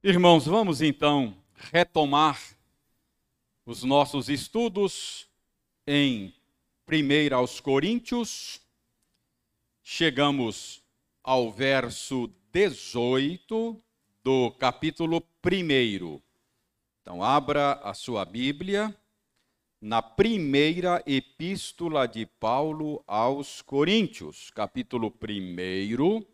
Irmãos, vamos então retomar os nossos estudos em 1 aos Coríntios. Chegamos ao verso 18 do capítulo 1. Então, abra a sua Bíblia na primeira epístola de Paulo aos Coríntios, capítulo 1.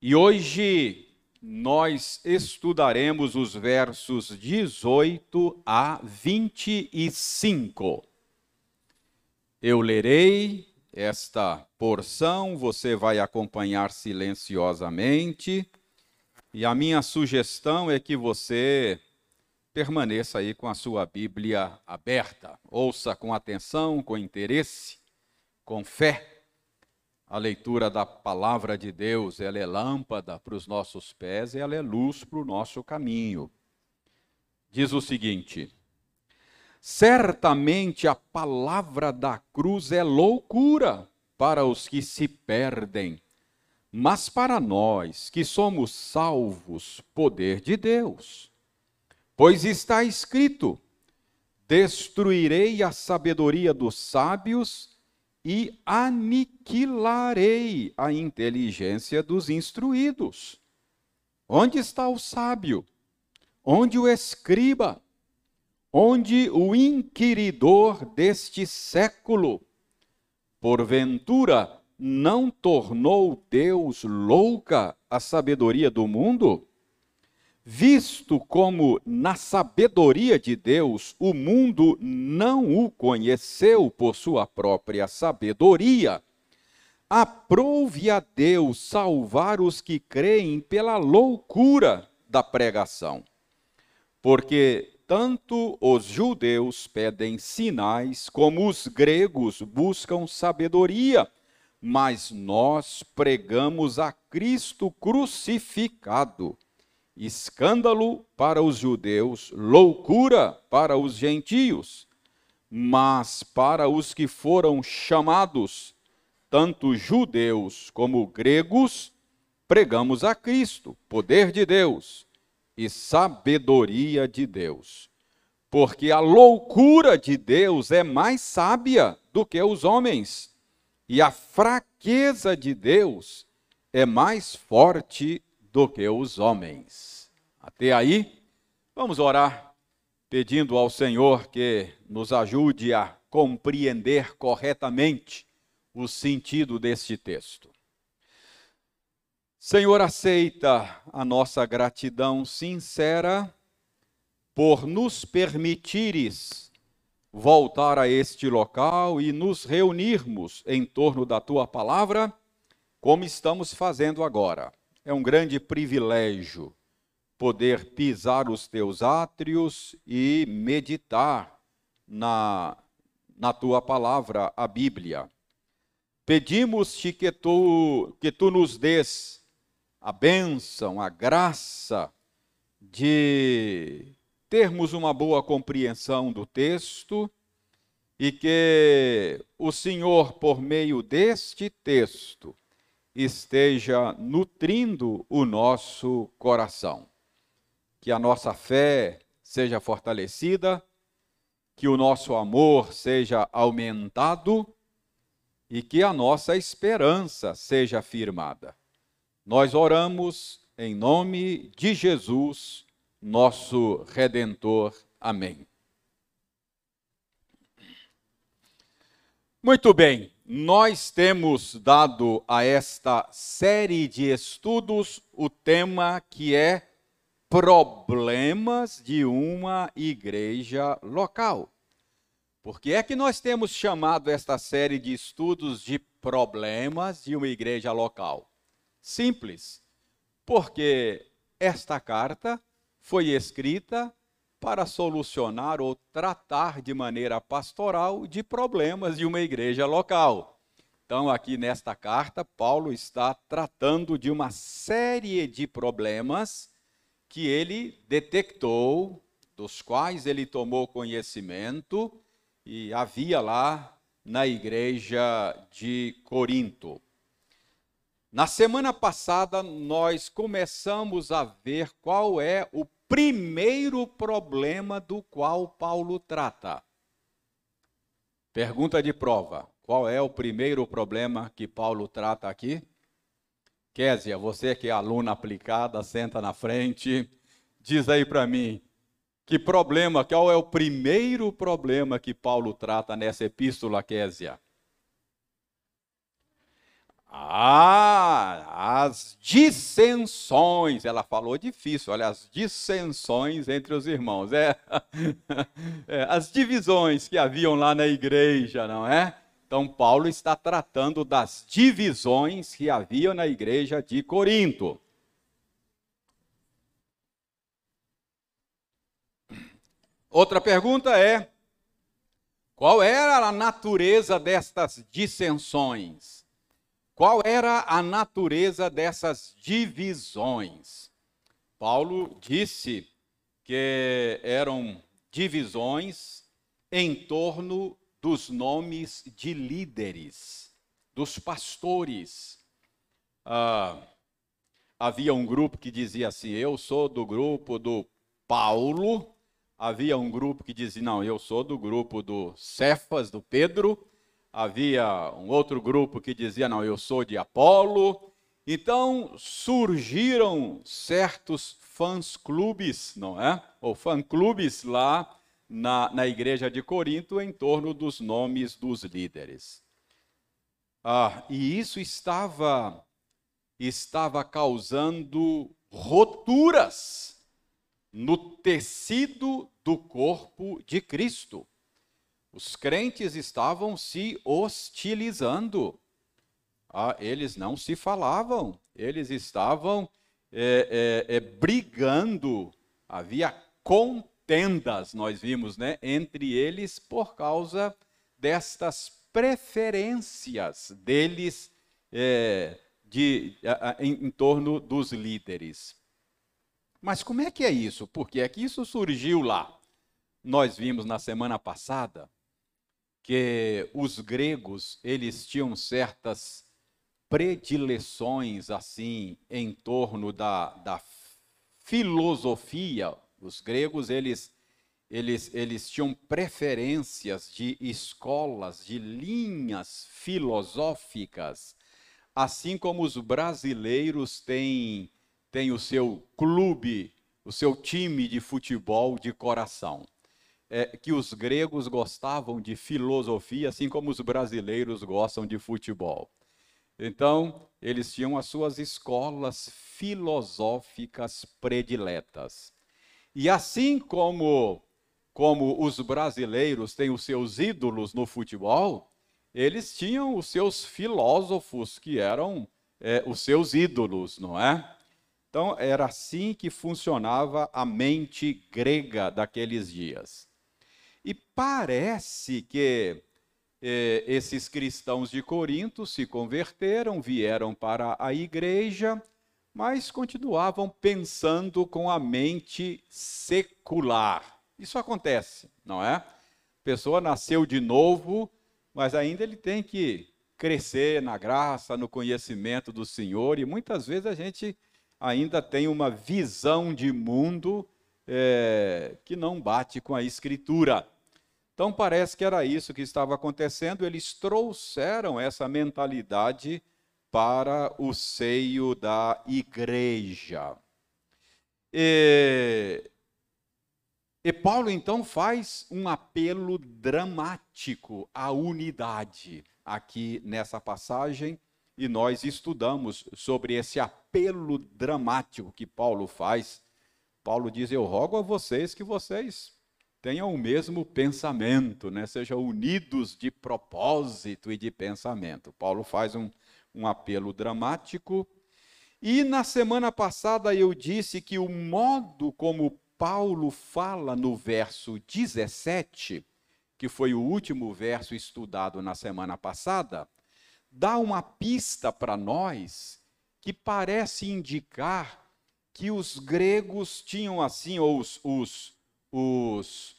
E hoje nós estudaremos os versos 18 a 25. Eu lerei esta porção, você vai acompanhar silenciosamente, e a minha sugestão é que você permaneça aí com a sua Bíblia aberta, ouça com atenção, com interesse, com fé a leitura da palavra de Deus, ela é lâmpada para os nossos pés e ela é luz para o nosso caminho. Diz o seguinte: Certamente a palavra da cruz é loucura para os que se perdem, mas para nós que somos salvos, poder de Deus. Pois está escrito: Destruirei a sabedoria dos sábios e aniquilarei a inteligência dos instruídos. Onde está o sábio? Onde o escriba? Onde o inquiridor deste século? Porventura, não tornou Deus louca a sabedoria do mundo? Visto como na sabedoria de Deus o mundo não o conheceu por sua própria sabedoria, aprove a Deus salvar os que creem pela loucura da pregação. Porque tanto os judeus pedem sinais, como os gregos buscam sabedoria, mas nós pregamos a Cristo crucificado escândalo para os judeus, loucura para os gentios, mas para os que foram chamados, tanto judeus como gregos, pregamos a Cristo, poder de Deus e sabedoria de Deus. Porque a loucura de Deus é mais sábia do que os homens, e a fraqueza de Deus é mais forte do que os homens. Até aí, vamos orar pedindo ao Senhor que nos ajude a compreender corretamente o sentido deste texto. Senhor, aceita a nossa gratidão sincera por nos permitires voltar a este local e nos reunirmos em torno da tua palavra, como estamos fazendo agora. É um grande privilégio poder pisar os teus átrios e meditar na, na tua palavra, a Bíblia. Pedimos-te que tu, que tu nos des a bênção, a graça de termos uma boa compreensão do texto e que o Senhor, por meio deste texto, esteja nutrindo o nosso coração. Que a nossa fé seja fortalecida, que o nosso amor seja aumentado e que a nossa esperança seja firmada. Nós oramos em nome de Jesus, nosso redentor. Amém. Muito bem nós temos dado a esta série de estudos o tema que é problemas de uma igreja local. Por que é que nós temos chamado esta série de estudos de problemas de uma igreja local? Simples, porque esta carta foi escrita para solucionar ou tratar de maneira pastoral de problemas de uma igreja local. Então, aqui nesta carta, Paulo está tratando de uma série de problemas que ele detectou, dos quais ele tomou conhecimento e havia lá na igreja de Corinto. Na semana passada, nós começamos a ver qual é o primeiro problema do qual Paulo trata. Pergunta de prova: qual é o primeiro problema que Paulo trata aqui? Késia, você que é aluna aplicada, senta na frente, diz aí para mim, que problema, qual é o primeiro problema que Paulo trata nessa epístola, Késia? Ah, as dissensões. Ela falou difícil, olha, as dissensões entre os irmãos. É, é, as divisões que haviam lá na igreja, não é? Então, Paulo está tratando das divisões que haviam na igreja de Corinto. Outra pergunta é: qual era a natureza destas dissensões? Qual era a natureza dessas divisões? Paulo disse que eram divisões em torno dos nomes de líderes, dos pastores. Ah, havia um grupo que dizia assim: Eu sou do grupo do Paulo. Havia um grupo que dizia: Não, eu sou do grupo do Cefas, do Pedro havia um outro grupo que dizia: não, eu sou de Apolo. Então surgiram certos fãs-clubes, não é? Ou fã-clubes lá na, na igreja de Corinto em torno dos nomes dos líderes. Ah, e isso estava, estava causando roturas no tecido do corpo de Cristo. Os crentes estavam se hostilizando. Ah, eles não se falavam, eles estavam é, é, é, brigando. Havia contendas, nós vimos, né, entre eles por causa destas preferências deles é, de, em, em torno dos líderes. Mas como é que é isso? Por que é que isso surgiu lá? Nós vimos na semana passada que os gregos eles tinham certas predileções assim em torno da, da filosofia. Os gregos eles eles, eles tinham preferências de escolas, de linhas filosóficas, assim como os brasileiros têm, têm o seu clube, o seu time de futebol de coração é, que os gregos gostavam de filosofia, assim como os brasileiros gostam de futebol. Então, eles tinham as suas escolas filosóficas prediletas. E assim como, como os brasileiros têm os seus ídolos no futebol, eles tinham os seus filósofos, que eram é, os seus ídolos, não é? Então, era assim que funcionava a mente grega daqueles dias. E parece que eh, esses cristãos de Corinto se converteram, vieram para a igreja, mas continuavam pensando com a mente secular. Isso acontece, não é? A pessoa nasceu de novo, mas ainda ele tem que crescer na graça, no conhecimento do Senhor, e muitas vezes a gente ainda tem uma visão de mundo é, que não bate com a Escritura. Então parece que era isso que estava acontecendo, eles trouxeram essa mentalidade para o seio da igreja. E, e Paulo então faz um apelo dramático à unidade aqui nessa passagem, e nós estudamos sobre esse apelo dramático que Paulo faz. Paulo diz: Eu rogo a vocês que vocês tenham o mesmo pensamento, né? sejam unidos de propósito e de pensamento. Paulo faz um, um apelo dramático. E na semana passada eu disse que o modo como Paulo fala no verso 17, que foi o último verso estudado na semana passada, dá uma pista para nós que parece indicar que os gregos tinham assim, ou os, os, os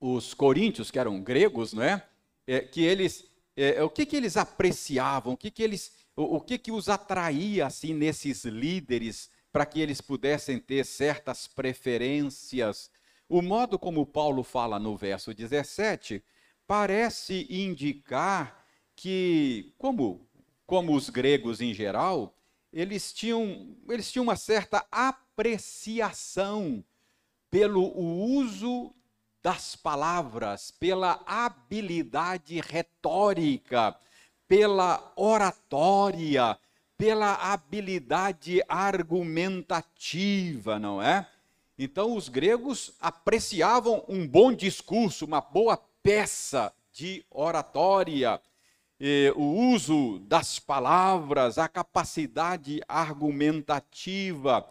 os coríntios, que eram gregos, não é? é que eles, é, o que, que eles apreciavam, o que, que eles O, o que que os atraía assim nesses líderes para que eles pudessem ter certas preferências? O modo como Paulo fala no verso 17 parece indicar que, como, como os gregos em geral, eles tinham, eles tinham uma certa apreciação pelo uso das palavras, pela habilidade retórica, pela oratória, pela habilidade argumentativa, não é? Então, os gregos apreciavam um bom discurso, uma boa peça de oratória, o uso das palavras, a capacidade argumentativa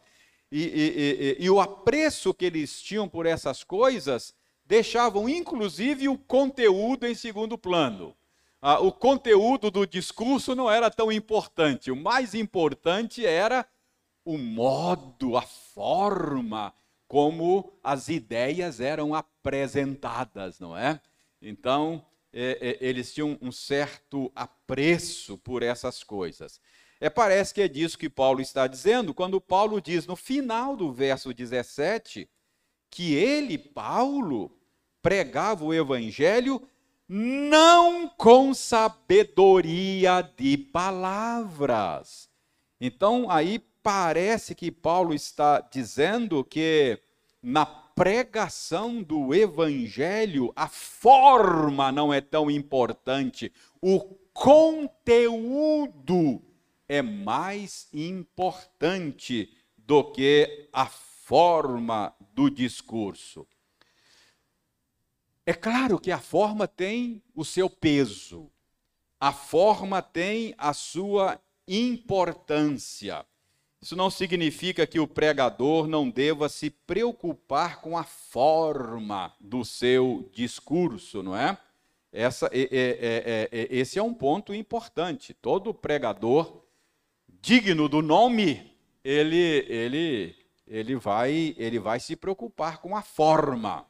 e, e, e, e o apreço que eles tinham por essas coisas deixavam inclusive o conteúdo em segundo plano. Ah, o conteúdo do discurso não era tão importante, o mais importante era o modo, a forma como as ideias eram apresentadas, não é? Então, é, é, eles tinham um certo apreço por essas coisas. É, parece que é disso que Paulo está dizendo, quando Paulo diz no final do verso 17 que ele, Paulo, pregava o evangelho não com sabedoria de palavras. Então, aí parece que Paulo está dizendo que na pregação do evangelho, a forma não é tão importante, o conteúdo é mais importante do que a forma do discurso. É claro que a forma tem o seu peso, a forma tem a sua importância. Isso não significa que o pregador não deva se preocupar com a forma do seu discurso, não é? Essa, é, é, é, esse é um ponto importante. Todo pregador digno do nome, ele, ele, ele, vai, ele vai se preocupar com a forma.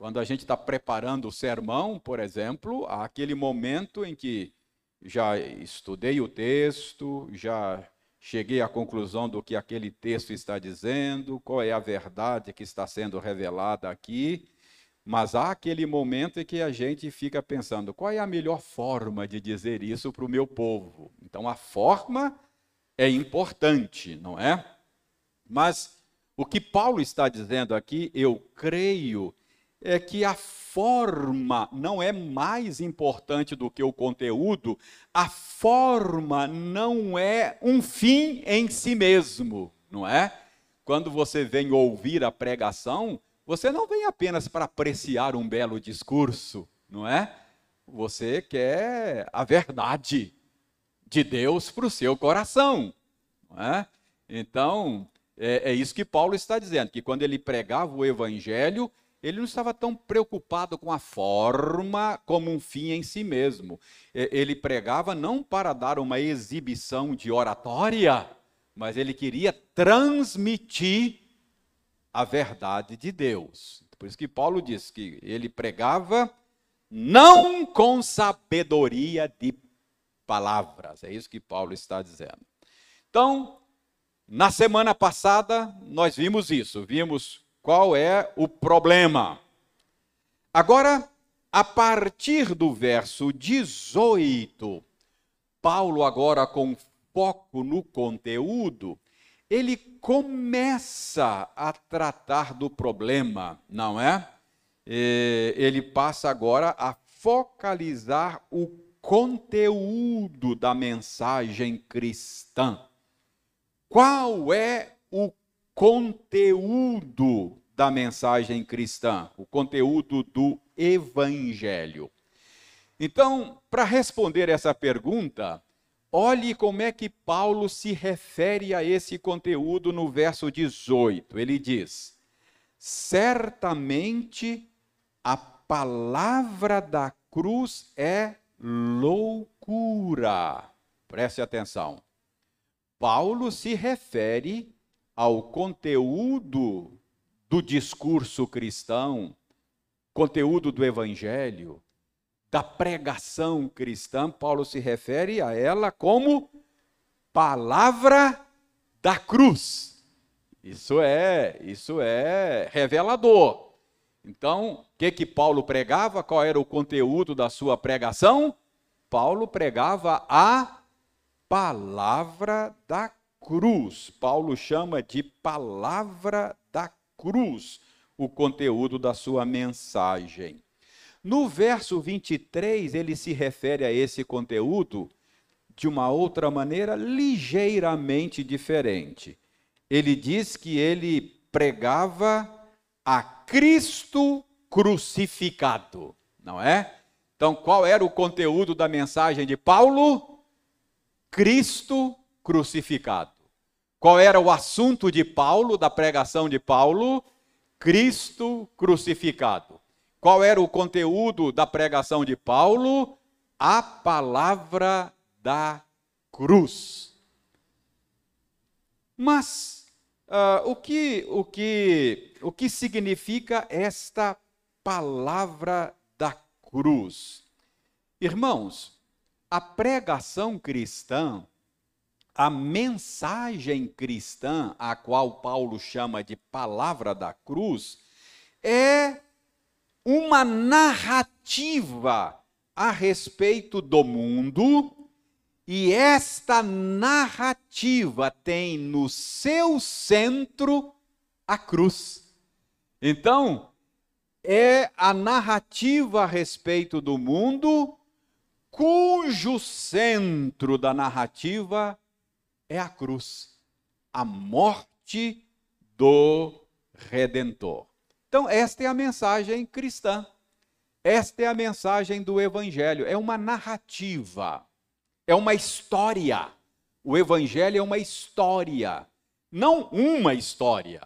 Quando a gente está preparando o sermão, por exemplo, há aquele momento em que já estudei o texto, já cheguei à conclusão do que aquele texto está dizendo, qual é a verdade que está sendo revelada aqui, mas há aquele momento em que a gente fica pensando: qual é a melhor forma de dizer isso para o meu povo? Então, a forma é importante, não é? Mas o que Paulo está dizendo aqui, eu creio, é que a forma não é mais importante do que o conteúdo, a forma não é um fim em si mesmo, não é? Quando você vem ouvir a pregação, você não vem apenas para apreciar um belo discurso, não é? Você quer a verdade de Deus para o seu coração, não é? Então, é, é isso que Paulo está dizendo, que quando ele pregava o evangelho, ele não estava tão preocupado com a forma como um fim em si mesmo. Ele pregava não para dar uma exibição de oratória, mas ele queria transmitir a verdade de Deus. Por isso que Paulo diz que ele pregava não com sabedoria de palavras. É isso que Paulo está dizendo. Então, na semana passada, nós vimos isso. Vimos qual é o problema. Agora, a partir do verso 18, Paulo, agora com foco no conteúdo, ele começa a tratar do problema, não é? Ele passa agora a focalizar o conteúdo da mensagem cristã. Qual é o conteúdo da mensagem cristã, o conteúdo do evangelho. Então, para responder essa pergunta, olhe como é que Paulo se refere a esse conteúdo no verso 18. Ele diz: Certamente a palavra da cruz é loucura. Preste atenção. Paulo se refere ao conteúdo do discurso cristão, conteúdo do evangelho, da pregação cristã, Paulo se refere a ela como palavra da cruz. Isso é, isso é revelador. Então, o que que Paulo pregava? Qual era o conteúdo da sua pregação? Paulo pregava a palavra da cruz. Paulo chama de palavra da cruz o conteúdo da sua mensagem. No verso 23, ele se refere a esse conteúdo de uma outra maneira ligeiramente diferente. Ele diz que ele pregava a Cristo crucificado, não é? Então, qual era o conteúdo da mensagem de Paulo? Cristo crucificado. Qual era o assunto de Paulo, da pregação de Paulo? Cristo crucificado. Qual era o conteúdo da pregação de Paulo? A palavra da cruz. Mas uh, o, que, o, que, o que significa esta palavra da cruz? Irmãos, a pregação cristã a mensagem cristã, a qual Paulo chama de palavra da cruz, é uma narrativa a respeito do mundo, e esta narrativa tem no seu centro a cruz. Então, é a narrativa a respeito do mundo, cujo centro da narrativa é a cruz, a morte do Redentor. Então, esta é a mensagem cristã. Esta é a mensagem do Evangelho. É uma narrativa, é uma história. O Evangelho é uma história, não uma história,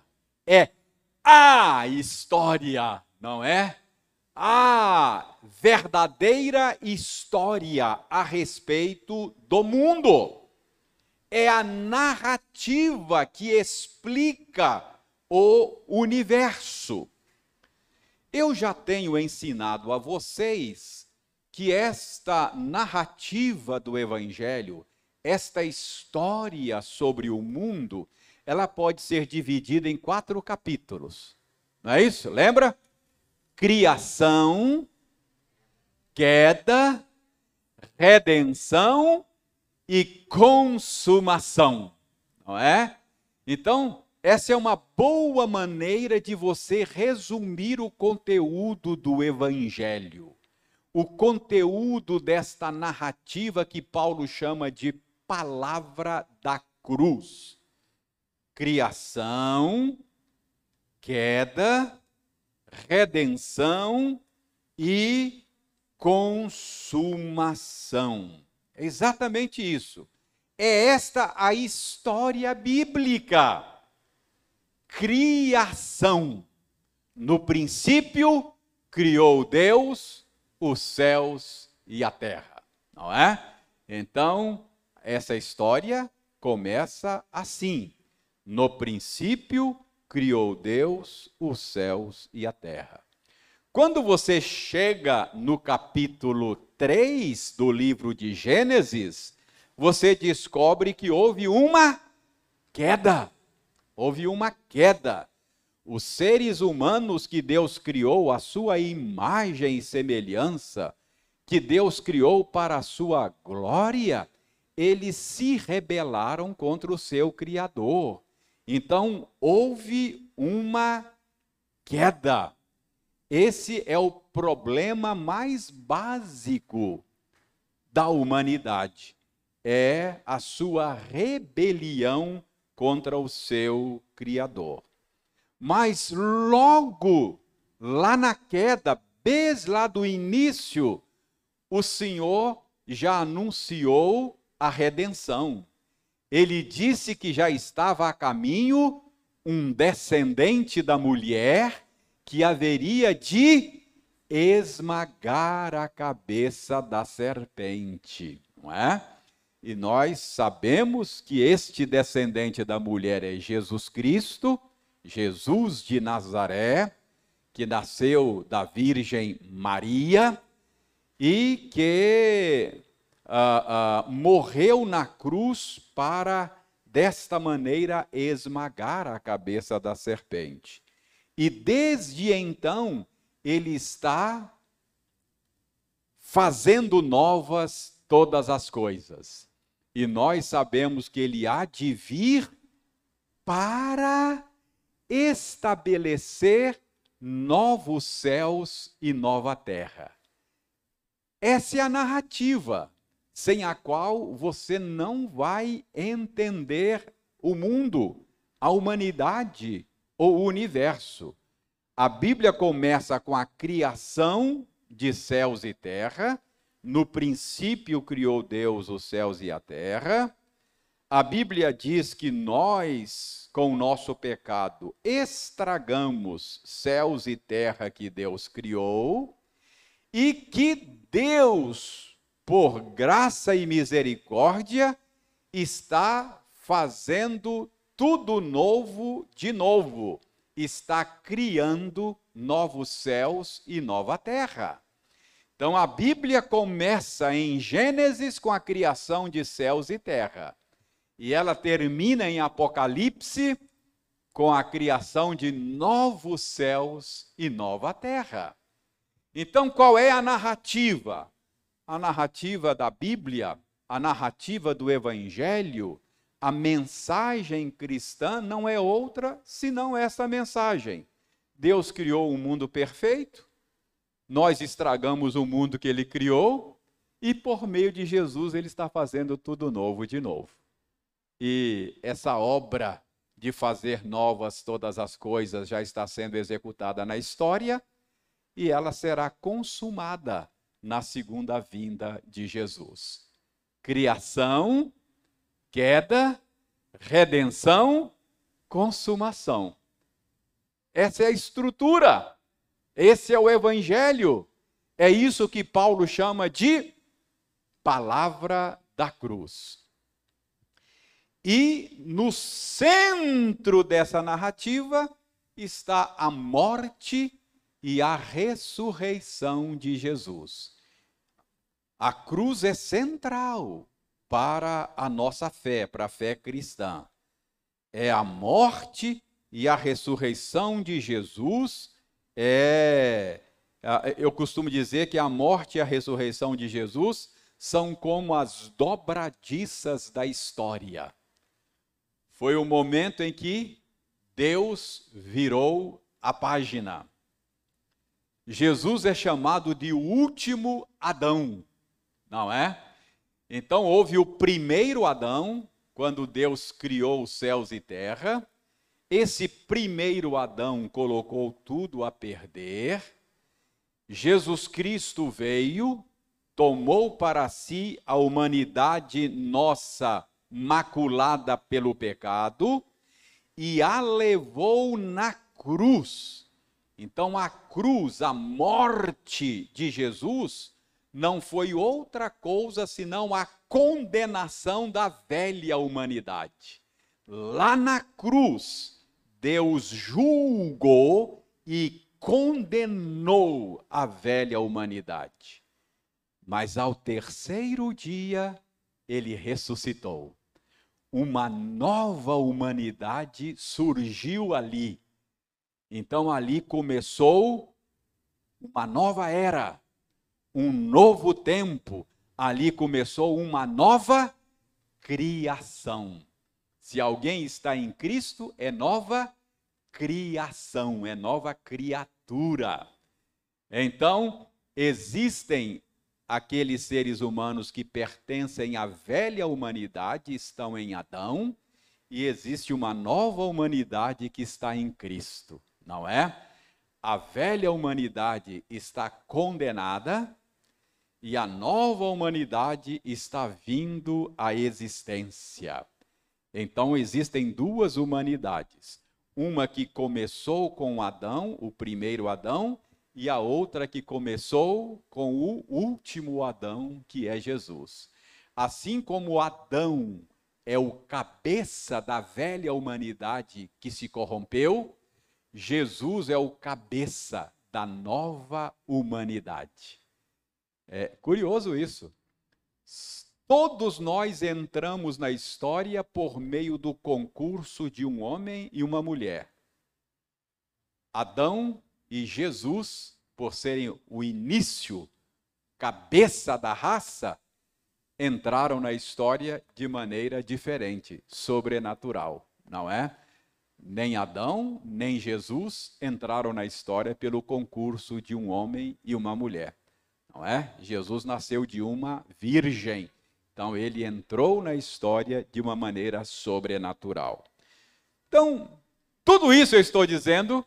é a história, não é? A verdadeira história a respeito do mundo é a narrativa que explica o universo. Eu já tenho ensinado a vocês que esta narrativa do Evangelho, esta história sobre o mundo, ela pode ser dividida em quatro capítulos. Não é isso? Lembra? Criação, queda, redenção e consumação, não é? Então, essa é uma boa maneira de você resumir o conteúdo do Evangelho. O conteúdo desta narrativa que Paulo chama de palavra da cruz. Criação, queda, redenção e consumação. É exatamente isso. É esta a história bíblica. Criação. No princípio, criou Deus os céus e a terra. Não é? Então, essa história começa assim. No princípio, criou Deus os céus e a terra. Quando você chega no capítulo 3 do livro de Gênesis, você descobre que houve uma queda. Houve uma queda. Os seres humanos que Deus criou, a sua imagem e semelhança, que Deus criou para a sua glória, eles se rebelaram contra o seu Criador. Então, houve uma queda. Esse é o problema mais básico da humanidade. É a sua rebelião contra o seu Criador. Mas logo lá na queda, desde lá do início, o Senhor já anunciou a redenção. Ele disse que já estava a caminho um descendente da mulher que haveria de esmagar a cabeça da serpente, não é? E nós sabemos que este descendente da mulher é Jesus Cristo, Jesus de Nazaré, que nasceu da Virgem Maria, e que uh, uh, morreu na cruz para, desta maneira, esmagar a cabeça da serpente. E desde então, ele está fazendo novas todas as coisas. E nós sabemos que ele há de vir para estabelecer novos céus e nova terra. Essa é a narrativa sem a qual você não vai entender o mundo, a humanidade o universo. A Bíblia começa com a criação de céus e terra. No princípio criou Deus os céus e a terra. A Bíblia diz que nós, com o nosso pecado, estragamos céus e terra que Deus criou e que Deus, por graça e misericórdia, está fazendo tudo novo de novo, está criando novos céus e nova terra. Então a Bíblia começa em Gênesis com a criação de céus e terra. E ela termina em Apocalipse com a criação de novos céus e nova terra. Então, qual é a narrativa? A narrativa da Bíblia, a narrativa do Evangelho, a mensagem cristã não é outra senão essa mensagem. Deus criou um mundo perfeito, nós estragamos o mundo que ele criou, e por meio de Jesus ele está fazendo tudo novo de novo. E essa obra de fazer novas todas as coisas já está sendo executada na história e ela será consumada na segunda vinda de Jesus. Criação, queda, redenção, consumação. Essa é a estrutura. Esse é o evangelho. É isso que Paulo chama de palavra da cruz. E no centro dessa narrativa está a morte e a ressurreição de Jesus. A cruz é central para a nossa fé, para a fé cristã. É a morte e a ressurreição de Jesus. É, eu costumo dizer que a morte e a ressurreição de Jesus são como as dobradiças da história. Foi o momento em que Deus virou a página. Jesus é chamado de último Adão, não é? Então houve o primeiro Adão, quando Deus criou os céus e terra. Esse primeiro Adão colocou tudo a perder. Jesus Cristo veio, tomou para si a humanidade nossa maculada pelo pecado e a levou na cruz. Então, a cruz, a morte de Jesus, não foi outra coisa senão a condenação da velha humanidade. Lá na cruz, Deus julgou e condenou a velha humanidade. Mas ao terceiro dia, ele ressuscitou uma nova humanidade surgiu ali. Então ali começou uma nova era, um novo tempo. Ali começou uma nova criação. Se alguém está em Cristo, é nova criação, é nova criatura. Então, existem aqueles seres humanos que pertencem à velha humanidade estão em Adão e existe uma nova humanidade que está em Cristo, não é? A velha humanidade está condenada e a nova humanidade está vindo à existência. Então existem duas humanidades. Uma que começou com Adão, o primeiro Adão, e a outra que começou com o último Adão, que é Jesus. Assim como Adão é o cabeça da velha humanidade que se corrompeu, Jesus é o cabeça da nova humanidade. É curioso isso. Todos nós entramos na história por meio do concurso de um homem e uma mulher. Adão e Jesus, por serem o início, cabeça da raça, entraram na história de maneira diferente, sobrenatural, não é? Nem Adão, nem Jesus entraram na história pelo concurso de um homem e uma mulher, não é? Jesus nasceu de uma virgem, então ele entrou na história de uma maneira sobrenatural. Então, tudo isso eu estou dizendo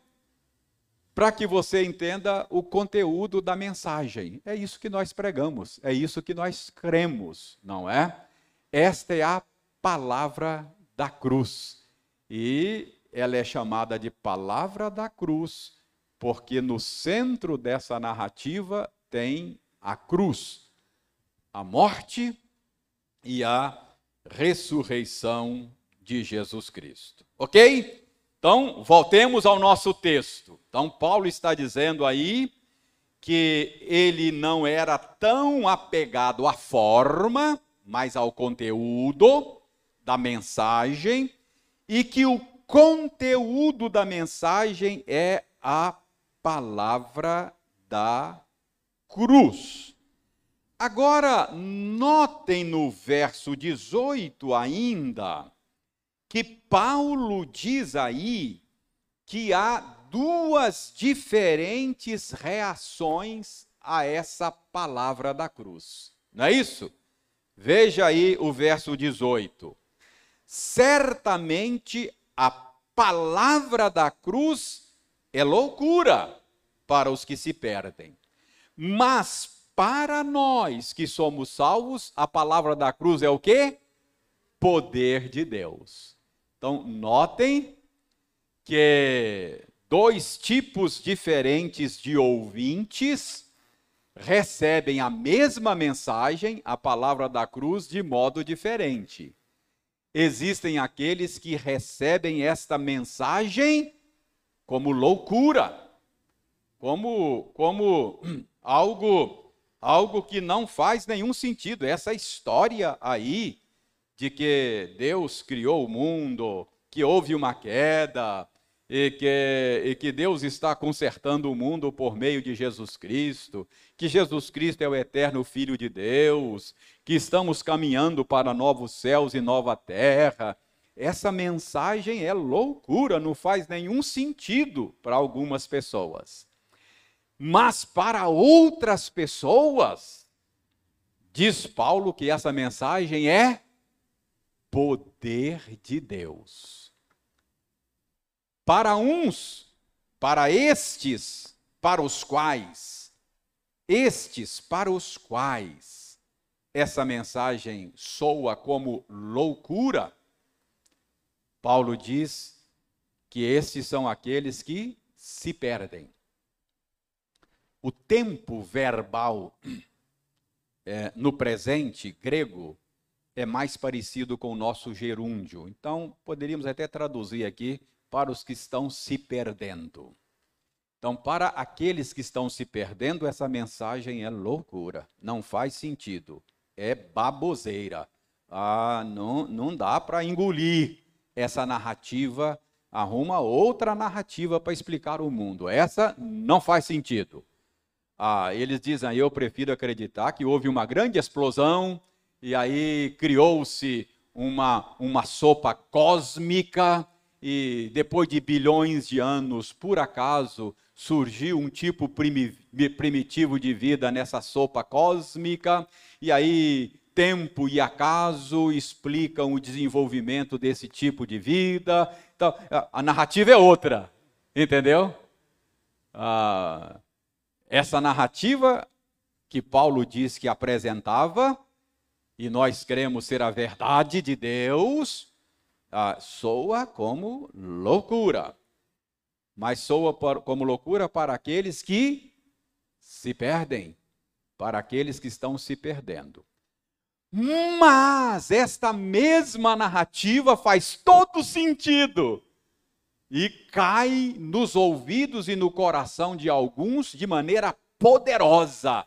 para que você entenda o conteúdo da mensagem. É isso que nós pregamos, é isso que nós cremos, não é? Esta é a palavra da cruz. E ela é chamada de palavra da cruz, porque no centro dessa narrativa tem a cruz, a morte e a ressurreição de Jesus Cristo. Ok? Então, voltemos ao nosso texto. Então, Paulo está dizendo aí que ele não era tão apegado à forma, mas ao conteúdo da mensagem, e que o conteúdo da mensagem é a palavra da cruz. Agora, notem no verso 18 ainda, que Paulo diz aí que há duas diferentes reações a essa palavra da cruz. Não é isso? Veja aí o verso 18. Certamente a palavra da cruz é loucura para os que se perdem. Mas para nós que somos salvos, a palavra da cruz é o quê? Poder de Deus. Então, notem que dois tipos diferentes de ouvintes recebem a mesma mensagem, a palavra da cruz, de modo diferente. Existem aqueles que recebem esta mensagem como loucura, como, como algo, algo que não faz nenhum sentido. Essa história aí de que Deus criou o mundo, que houve uma queda, e que, e que, Deus está consertando o mundo por meio de Jesus Cristo, que Jesus Cristo é o eterno Filho de Deus, que estamos caminhando para novos céus e nova terra. Essa mensagem é loucura, não faz nenhum sentido para algumas pessoas. Mas para outras pessoas, diz Paulo que essa mensagem é poder de Deus. Para uns, para estes, para os quais, estes para os quais essa mensagem soa como loucura, Paulo diz que estes são aqueles que se perdem. O tempo verbal é, no presente grego é mais parecido com o nosso gerúndio. Então, poderíamos até traduzir aqui para os que estão se perdendo. Então, para aqueles que estão se perdendo, essa mensagem é loucura, não faz sentido, é baboseira. Ah, não, não dá para engolir essa narrativa, arruma outra narrativa para explicar o mundo. Essa não faz sentido. Ah, eles dizem, eu prefiro acreditar que houve uma grande explosão e aí criou-se uma, uma sopa cósmica, e depois de bilhões de anos, por acaso, surgiu um tipo primitivo de vida nessa sopa cósmica, e aí tempo e acaso explicam o desenvolvimento desse tipo de vida. Então, a narrativa é outra, entendeu? Ah, essa narrativa que Paulo diz que apresentava e nós cremos ser a verdade de Deus, ah, soa como loucura. Mas soa por, como loucura para aqueles que se perdem, para aqueles que estão se perdendo. Mas esta mesma narrativa faz todo sentido e cai nos ouvidos e no coração de alguns de maneira poderosa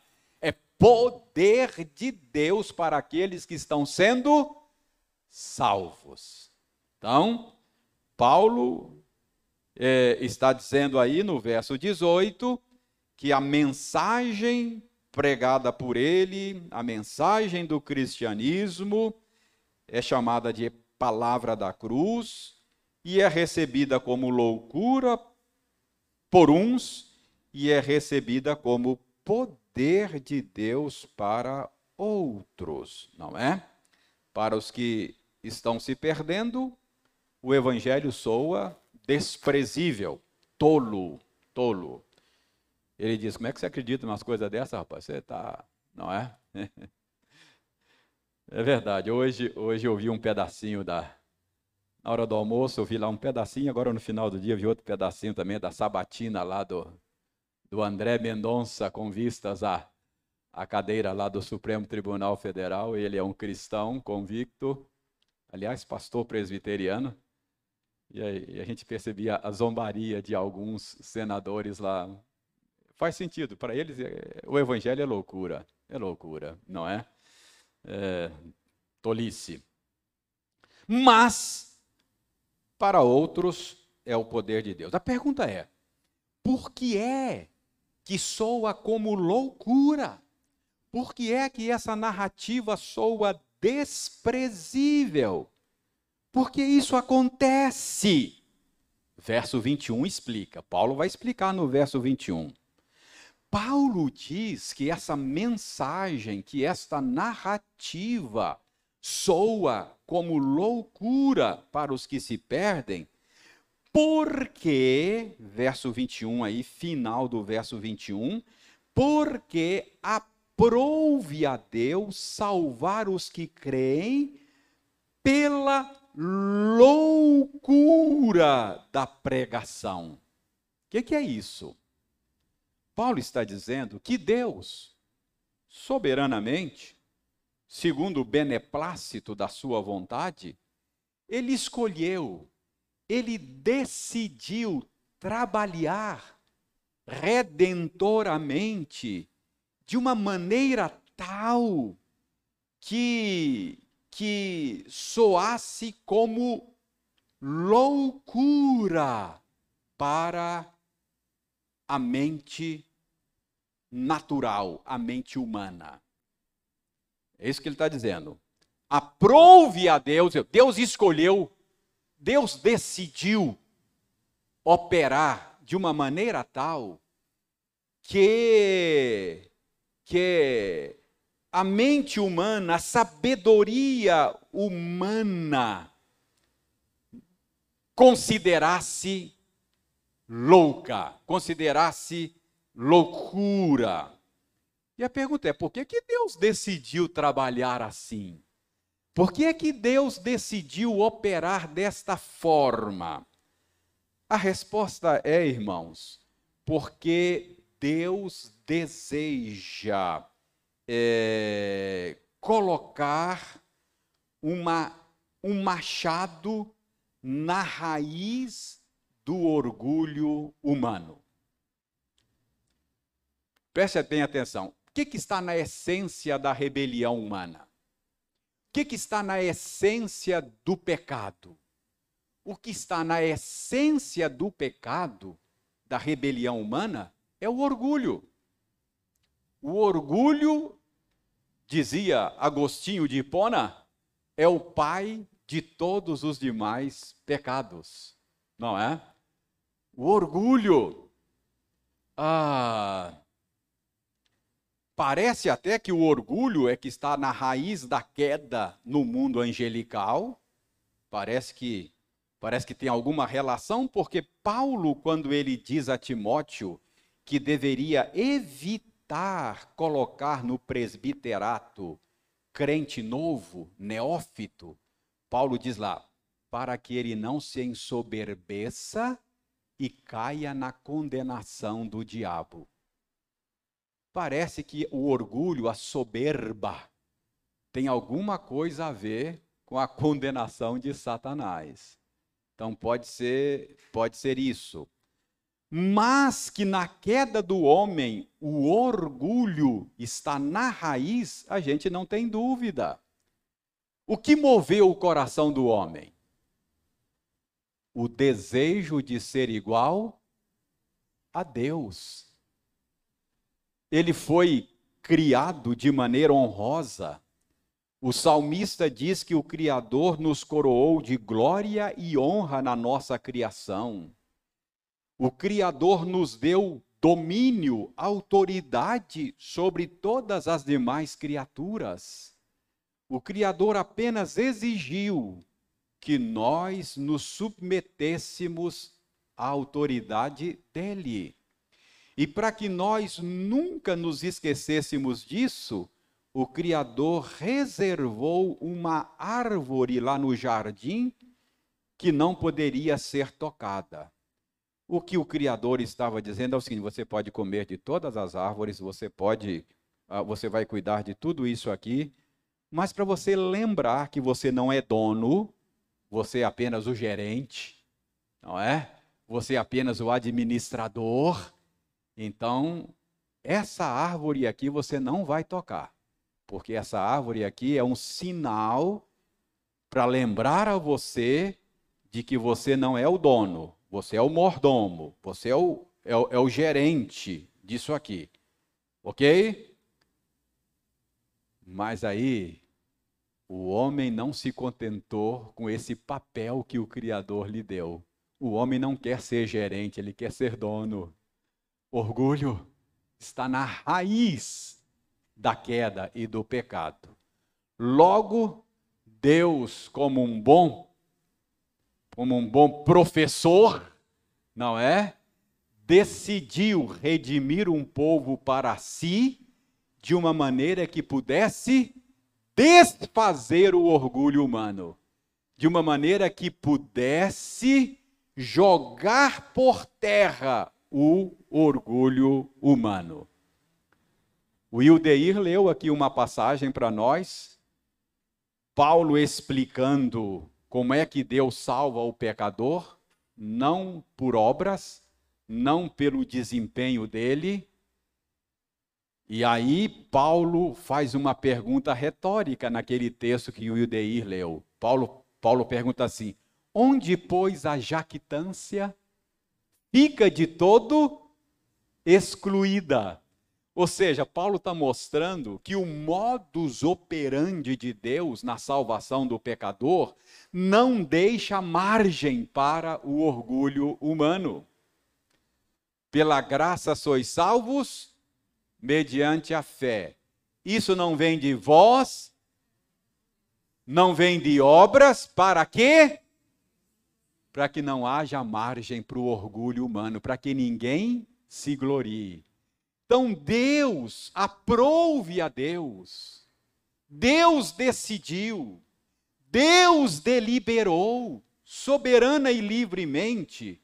poder de Deus para aqueles que estão sendo salvos. Então, Paulo é, está dizendo aí no verso 18 que a mensagem pregada por ele, a mensagem do cristianismo, é chamada de palavra da cruz e é recebida como loucura por uns e é recebida como poder de Deus para outros, não é? Para os que estão se perdendo, o evangelho soa desprezível, tolo, tolo. Ele diz: Como é que você acredita umas coisas dessas, rapaz? Você está. Não é? É verdade. Hoje, hoje eu vi um pedacinho da. Na hora do almoço, eu vi lá um pedacinho, agora no final do dia eu vi outro pedacinho também da sabatina lá do, do André Mendonça, com vistas à, à cadeira lá do Supremo Tribunal Federal. Ele é um cristão convicto, aliás, pastor presbiteriano. E, aí, e a gente percebia a zombaria de alguns senadores lá. Faz sentido, para eles é, o evangelho é loucura, é loucura, não é? é tolice. Mas, para outros, é o poder de Deus. A pergunta é: por que é que soa como loucura? Por que é que essa narrativa soa desprezível? Porque isso acontece. Verso 21 explica. Paulo vai explicar no verso 21. Paulo diz que essa mensagem, que esta narrativa soa como loucura para os que se perdem, porque, verso 21 aí, final do verso 21, porque aprouve a Deus salvar os que creem pela loucura da pregação. O que, que é isso? Paulo está dizendo que Deus, soberanamente, segundo o beneplácito da sua vontade, ele escolheu, ele decidiu trabalhar redentoramente de uma maneira tal que que soasse como loucura para a mente natural, a mente humana. É isso que ele está dizendo. Aprove a Deus, Deus escolheu, Deus decidiu operar de uma maneira tal que, que a mente humana, a sabedoria humana considerasse louca, considerasse loucura. E a pergunta é: por que, que Deus decidiu trabalhar assim? Por que é que Deus decidiu operar desta forma? A resposta é, irmãos, porque Deus deseja é, colocar uma, um machado na raiz do orgulho humano. Preste bem atenção. O que, que está na essência da rebelião humana? O que, que está na essência do pecado? O que está na essência do pecado, da rebelião humana, é o orgulho. O orgulho dizia Agostinho de Hipona, é o pai de todos os demais pecados, não é? O orgulho. Ah, parece até que o orgulho é que está na raiz da queda no mundo angelical. Parece que parece que tem alguma relação, porque Paulo, quando ele diz a Timóteo que deveria evitar colocar no presbiterato crente novo, neófito, Paulo diz lá, para que ele não se ensoberbeça e caia na condenação do diabo. Parece que o orgulho, a soberba, tem alguma coisa a ver com a condenação de Satanás. Então pode ser, pode ser isso. mas que na queda do homem o orgulho está na raiz, a gente não tem dúvida. O que moveu o coração do homem? O desejo de ser igual a Deus. Ele foi criado de maneira honrosa. O salmista diz que o Criador nos coroou de glória e honra na nossa criação. O Criador nos deu domínio, autoridade sobre todas as demais criaturas. O Criador apenas exigiu que nós nos submetêssemos à autoridade dele. E para que nós nunca nos esquecêssemos disso, o Criador reservou uma árvore lá no jardim que não poderia ser tocada. O que o Criador estava dizendo é o seguinte: você pode comer de todas as árvores, você pode, ah, você vai cuidar de tudo isso aqui, mas para você lembrar que você não é dono, você é apenas o gerente, não é? Você é apenas o administrador. Então, essa árvore aqui você não vai tocar, porque essa árvore aqui é um sinal para lembrar a você de que você não é o dono, você é o mordomo, você é o, é o, é o gerente disso aqui. Ok? Mas aí, o homem não se contentou com esse papel que o Criador lhe deu. O homem não quer ser gerente, ele quer ser dono. Orgulho está na raiz da queda e do pecado. Logo, Deus, como um bom como um bom professor, não é? Decidiu redimir um povo para si de uma maneira que pudesse desfazer o orgulho humano, de uma maneira que pudesse jogar por terra o orgulho humano. O Ildeir leu aqui uma passagem para nós, Paulo explicando como é que Deus salva o pecador? Não por obras, não pelo desempenho dele. E aí Paulo faz uma pergunta retórica naquele texto que o Ildeir leu. Paulo, Paulo pergunta assim: onde, pois, a jactância fica de todo excluída? Ou seja, Paulo está mostrando que o modus operandi de Deus na salvação do pecador não deixa margem para o orgulho humano. Pela graça sois salvos, mediante a fé. Isso não vem de vós, não vem de obras, para quê? Para que não haja margem para o orgulho humano, para que ninguém se glorie. Então Deus, aprove a Deus. Deus decidiu. Deus deliberou, soberana e livremente,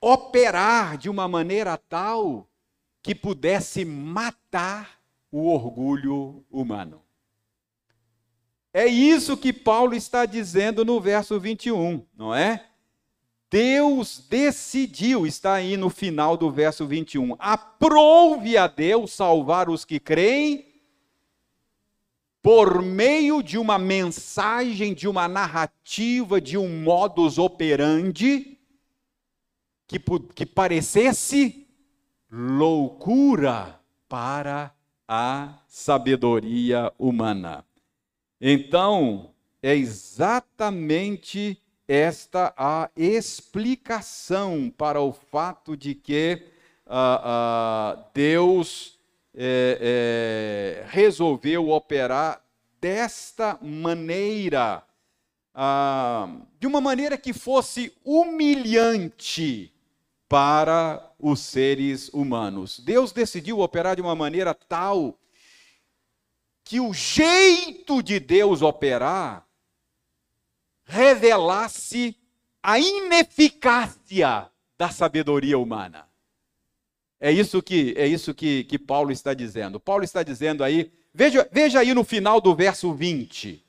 operar de uma maneira tal que pudesse matar o orgulho humano. É isso que Paulo está dizendo no verso 21, não é? Deus decidiu, está aí no final do verso 21. Aprove a Deus salvar os que creem por meio de uma mensagem, de uma narrativa, de um modus operandi que, que parecesse loucura para a sabedoria humana. Então, é exatamente esta a explicação para o fato de que uh, uh, Deus é, é, resolveu operar desta maneira, uh, de uma maneira que fosse humilhante para os seres humanos. Deus decidiu operar de uma maneira tal que o jeito de Deus operar revelasse a ineficácia da sabedoria humana. É isso que é isso que, que Paulo está dizendo. Paulo está dizendo aí, veja, veja aí no final do verso 20.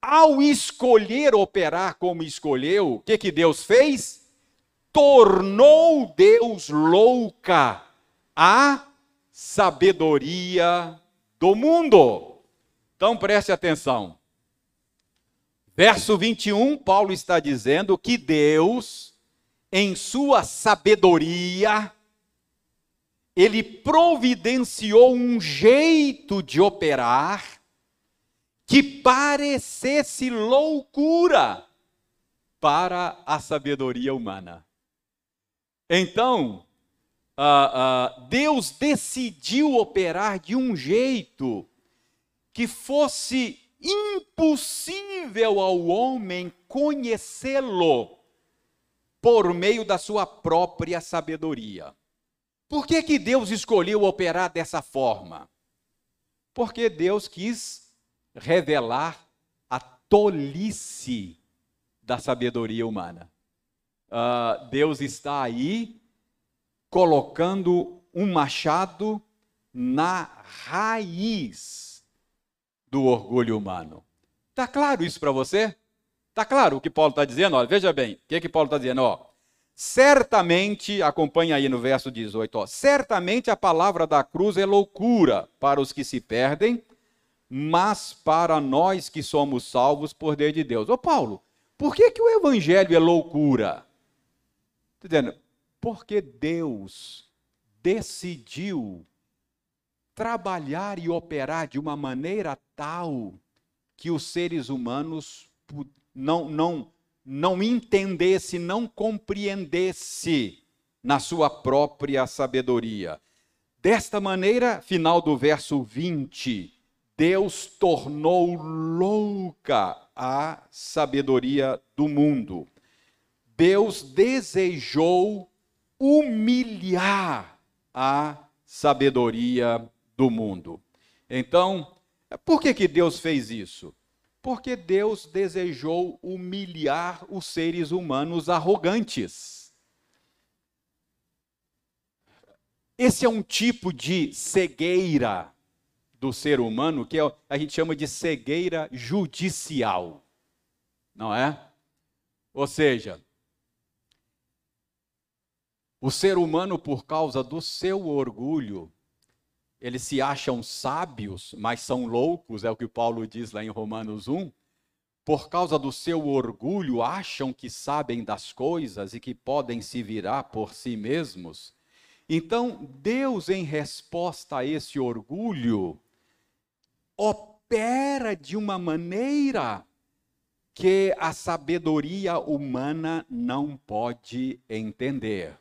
Ao escolher operar como escolheu, o que, que Deus fez? tornou Deus louca a sabedoria do mundo. Então preste atenção. Verso 21, Paulo está dizendo que Deus, em sua sabedoria, ele providenciou um jeito de operar que parecesse loucura para a sabedoria humana. Então, uh, uh, Deus decidiu operar de um jeito que fosse impossível ao homem conhecê-lo por meio da sua própria sabedoria. Por que, que Deus escolheu operar dessa forma? Porque Deus quis revelar a tolice da sabedoria humana. Uh, Deus está aí colocando um machado na raiz do orgulho humano. Está claro isso para você? Está claro o que Paulo está dizendo? Olha, veja bem, o que, que Paulo está dizendo? Ó, certamente, acompanha aí no verso 18, ó, certamente a palavra da cruz é loucura para os que se perdem, mas para nós que somos salvos por Deus de Deus. Ô Paulo, por que, que o evangelho é loucura? Está dizendo, porque Deus decidiu trabalhar e operar de uma maneira tal que os seres humanos não, não, não entendesse, não compreendesse na sua própria sabedoria. Desta maneira, final do verso 20, Deus tornou louca a sabedoria do mundo. Deus desejou humilhar a sabedoria do mundo. Então, por que, que Deus fez isso? Porque Deus desejou humilhar os seres humanos arrogantes. Esse é um tipo de cegueira do ser humano que é a gente chama de cegueira judicial. Não é? Ou seja, o ser humano, por causa do seu orgulho, eles se acham sábios, mas são loucos, é o que Paulo diz lá em Romanos 1. Por causa do seu orgulho, acham que sabem das coisas e que podem se virar por si mesmos. Então, Deus, em resposta a esse orgulho, opera de uma maneira que a sabedoria humana não pode entender.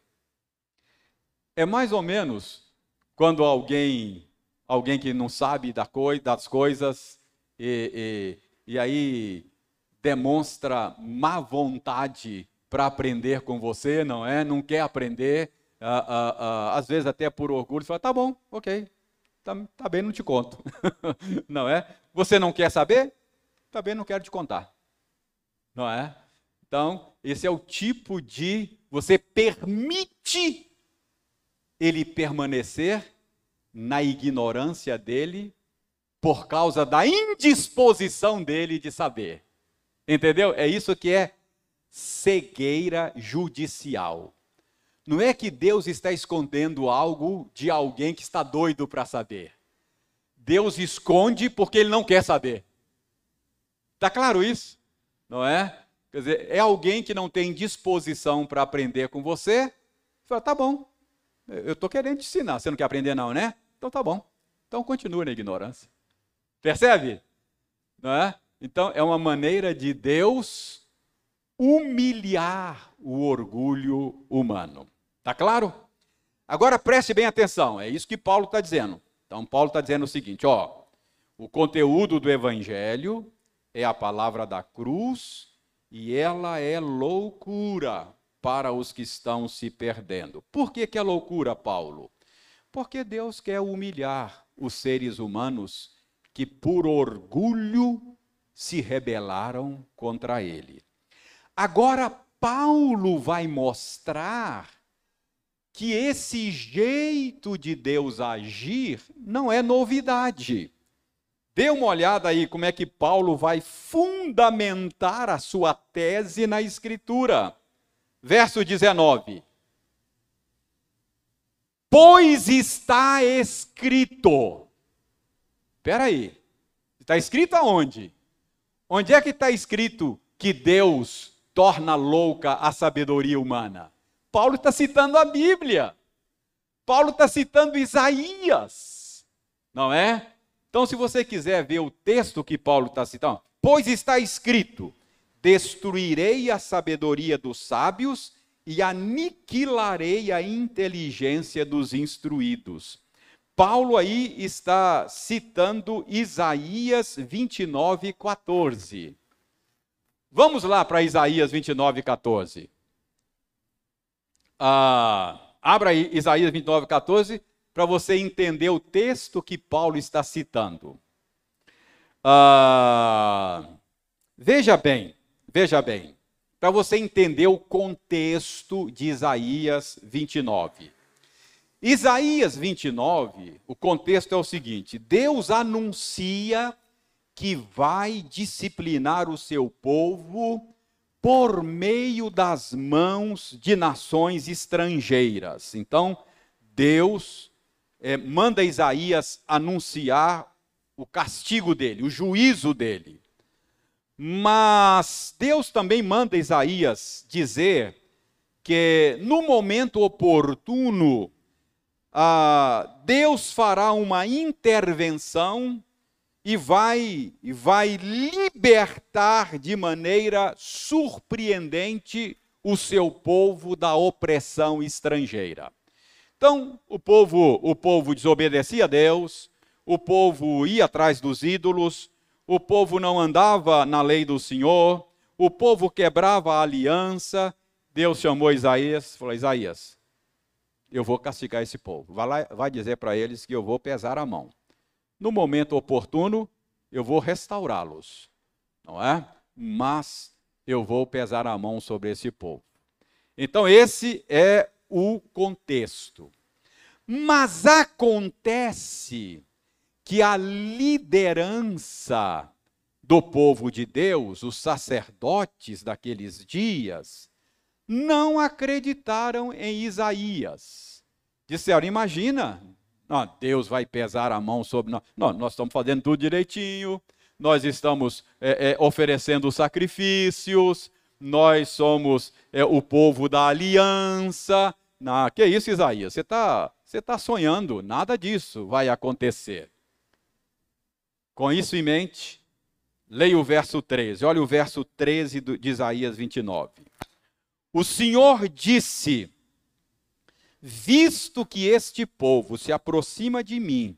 É mais ou menos quando alguém, alguém que não sabe das coisas e, e, e aí demonstra má vontade para aprender com você, não é? Não quer aprender, ah, ah, ah, às vezes até por orgulho, fala, tá bom, ok, tá, tá bem, não te conto. não é? Você não quer saber? Também não quero te contar. Não é? Então, esse é o tipo de você permite ele permanecer na ignorância dele por causa da indisposição dele de saber. Entendeu? É isso que é cegueira judicial. Não é que Deus está escondendo algo de alguém que está doido para saber. Deus esconde porque ele não quer saber. Está claro isso? Não é? Quer dizer, é alguém que não tem disposição para aprender com você. Fala, tá bom, eu estou querendo te ensinar. Você não quer aprender, não, né? Então tá bom. Então continue na ignorância. Percebe? Não é? Então é uma maneira de Deus humilhar o orgulho humano. Tá claro? Agora preste bem atenção, é isso que Paulo está dizendo. Então Paulo está dizendo o seguinte: ó, o conteúdo do evangelho é a palavra da cruz e ela é loucura para os que estão se perdendo. Por que, que é loucura, Paulo? Porque Deus quer humilhar os seres humanos que, por orgulho, se rebelaram contra ele. Agora, Paulo vai mostrar que esse jeito de Deus agir não é novidade. Dê uma olhada aí como é que Paulo vai fundamentar a sua tese na Escritura. Verso 19. Pois está escrito. Espera aí. Está escrito aonde? Onde é que está escrito que Deus torna louca a sabedoria humana? Paulo está citando a Bíblia. Paulo está citando Isaías. Não é? Então, se você quiser ver o texto que Paulo está citando, pois está escrito: destruirei a sabedoria dos sábios e aniquilarei a inteligência dos instruídos. Paulo aí está citando Isaías 29, 14. Vamos lá para Isaías 29, 14. Ah, abra aí Isaías 29, 14 para você entender o texto que Paulo está citando. Ah, veja bem, veja bem, para você entender o contexto de Isaías 29. Isaías 29, o contexto é o seguinte: Deus anuncia que vai disciplinar o seu povo por meio das mãos de nações estrangeiras. Então, Deus é, manda Isaías anunciar o castigo dele, o juízo dele. Mas Deus também manda Isaías dizer que no momento oportuno, ah, Deus fará uma intervenção e vai, vai libertar de maneira surpreendente o seu povo da opressão estrangeira. Então, o povo, o povo desobedecia a Deus, o povo ia atrás dos ídolos, o povo não andava na lei do Senhor, o povo quebrava a aliança. Deus chamou Isaías, falou: Isaías, eu vou castigar esse povo. Vai, lá, vai dizer para eles que eu vou pesar a mão. No momento oportuno, eu vou restaurá-los, não é? Mas eu vou pesar a mão sobre esse povo. Então, esse é o contexto. Mas acontece que a liderança do povo de Deus, os sacerdotes daqueles dias, não acreditaram em Isaías. Disseram: imagina, Deus vai pesar a mão sobre nós. Não, nós estamos fazendo tudo direitinho, nós estamos é, é, oferecendo sacrifícios, nós somos é, o povo da aliança, na, que isso, Isaías? Você está você tá sonhando, nada disso vai acontecer. Com isso em mente, leia o verso 13. Olha o verso 13 de Isaías 29. O Senhor disse: Visto que este povo se aproxima de mim,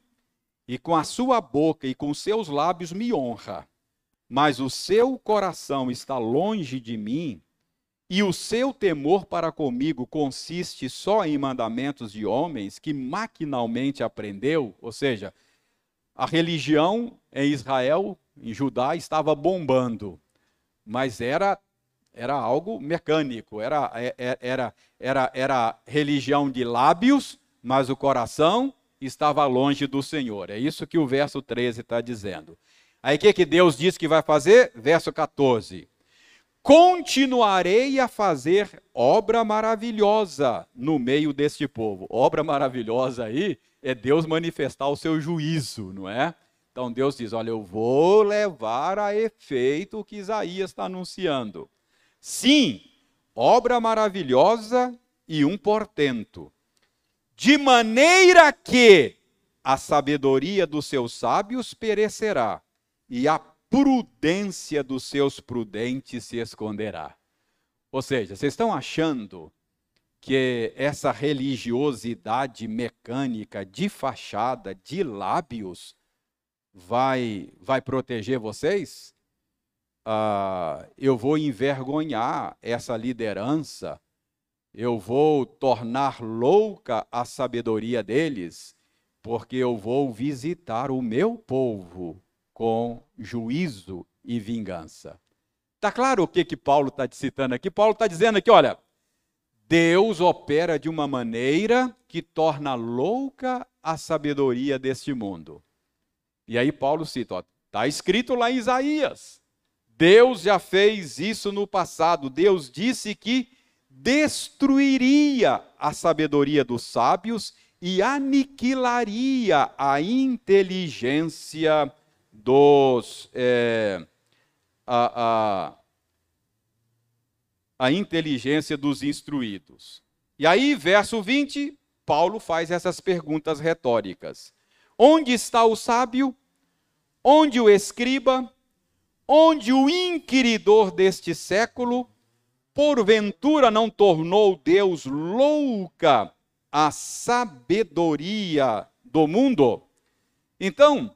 e com a sua boca e com seus lábios me honra, mas o seu coração está longe de mim, e o seu temor para comigo consiste só em mandamentos de homens que maquinalmente aprendeu, ou seja, a religião em Israel, em Judá, estava bombando, mas era era algo mecânico, era, é, é, era, era, era religião de lábios, mas o coração estava longe do Senhor. É isso que o verso 13 está dizendo. Aí o que, que Deus diz que vai fazer? Verso 14 continuarei a fazer obra maravilhosa no meio deste povo. Obra maravilhosa aí é Deus manifestar o seu juízo, não é? Então Deus diz: Olha, eu vou levar a efeito o que Isaías está anunciando. Sim, obra maravilhosa e um portento. De maneira que a sabedoria dos seus sábios perecerá e a prudência dos seus prudentes se esconderá. Ou seja, vocês estão achando que essa religiosidade mecânica de fachada, de lábios, vai, vai proteger vocês? Ah, eu vou envergonhar essa liderança, eu vou tornar louca a sabedoria deles, porque eu vou visitar o meu povo com juízo e vingança. Está claro o que, que Paulo está citando aqui? Paulo está dizendo aqui, olha, Deus opera de uma maneira que torna louca a sabedoria deste mundo. E aí Paulo cita, está escrito lá em Isaías. Deus já fez isso no passado. Deus disse que destruiria a sabedoria dos sábios e aniquilaria a inteligência dos. É, a, a, a inteligência dos instruídos. E aí, verso 20, Paulo faz essas perguntas retóricas: Onde está o sábio? Onde o escriba? Onde o inquiridor deste século? Porventura não tornou Deus louca a sabedoria do mundo? Então,